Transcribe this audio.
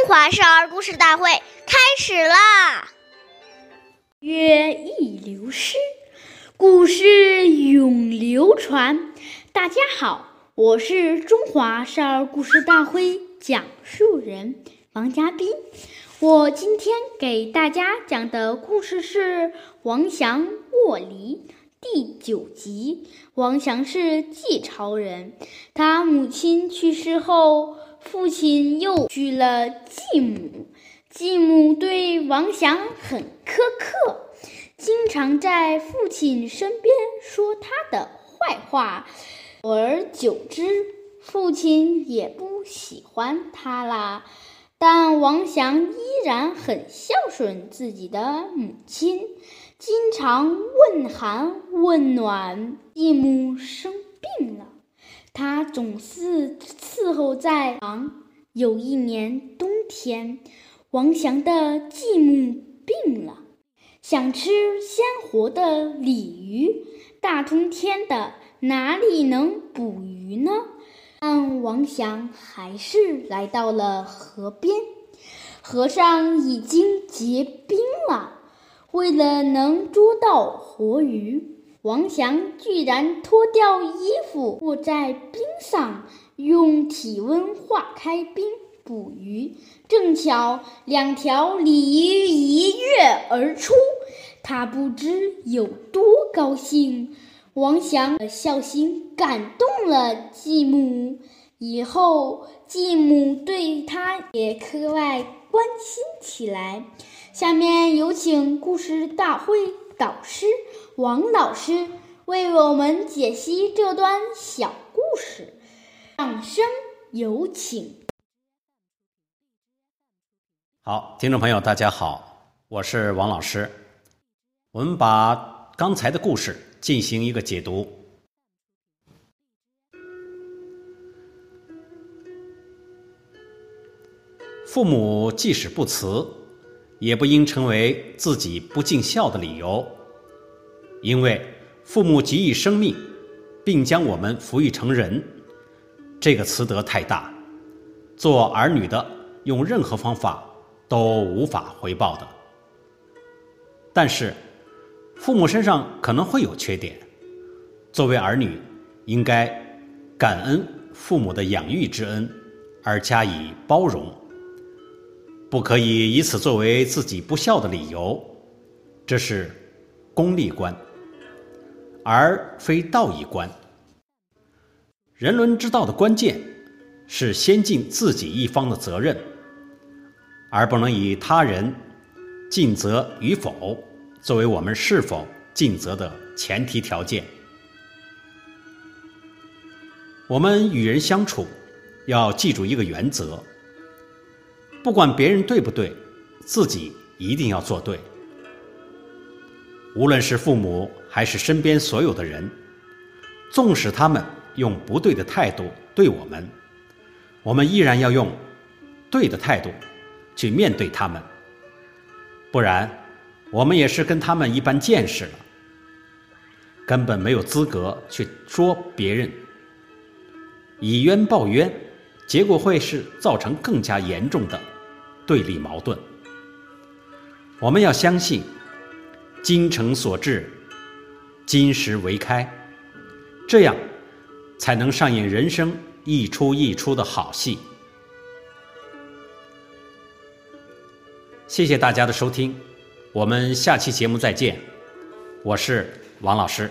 中华少儿故事大会开始啦！月易流失，故事永流传。大家好，我是中华少儿故事大会讲述人王嘉宾。我今天给大家讲的故事是《王祥卧梨》第九集。王祥是晋朝人，他母亲去世后，父亲又娶了继母。继母对王祥很苛刻，经常在父亲身边说他的坏话。久而久之，父亲也不喜欢他了。但王祥依然很孝顺自己的母亲，经常问寒问暖。继母生病了，他总是伺候在旁。有一年冬天，王祥的继母病了，想吃鲜活的鲤鱼。大冬天的，哪里能捕鱼呢？但王祥还是来到了河边，河上已经结冰了。为了能捉到活鱼，王祥居然脱掉衣服卧在冰上，用体温化开冰捕鱼。正巧两条鲤鱼一跃而出，他不知有多高兴。王祥的孝心感动了继母，以后继母对他也格外关心起来。下面有请故事大会导师王老师为我们解析这段小故事，掌声有请。好，听众朋友，大家好，我是王老师。我们把刚才的故事。进行一个解读。父母即使不辞，也不应成为自己不尽孝的理由，因为父母给予生命，并将我们抚育成人，这个慈德太大，做儿女的用任何方法都无法回报的。但是。父母身上可能会有缺点，作为儿女，应该感恩父母的养育之恩，而加以包容，不可以以此作为自己不孝的理由，这是功利观，而非道义观。人伦之道的关键是先尽自己一方的责任，而不能以他人尽责与否。作为我们是否尽责的前提条件，我们与人相处要记住一个原则：不管别人对不对，自己一定要做对。无论是父母还是身边所有的人，纵使他们用不对的态度对我们，我们依然要用对的态度去面对他们，不然。我们也是跟他们一般见识了，根本没有资格去说别人，以冤报冤，结果会是造成更加严重的对立矛盾。我们要相信，精诚所至，金石为开，这样才能上演人生一出一出的好戏。谢谢大家的收听。我们下期节目再见，我是王老师。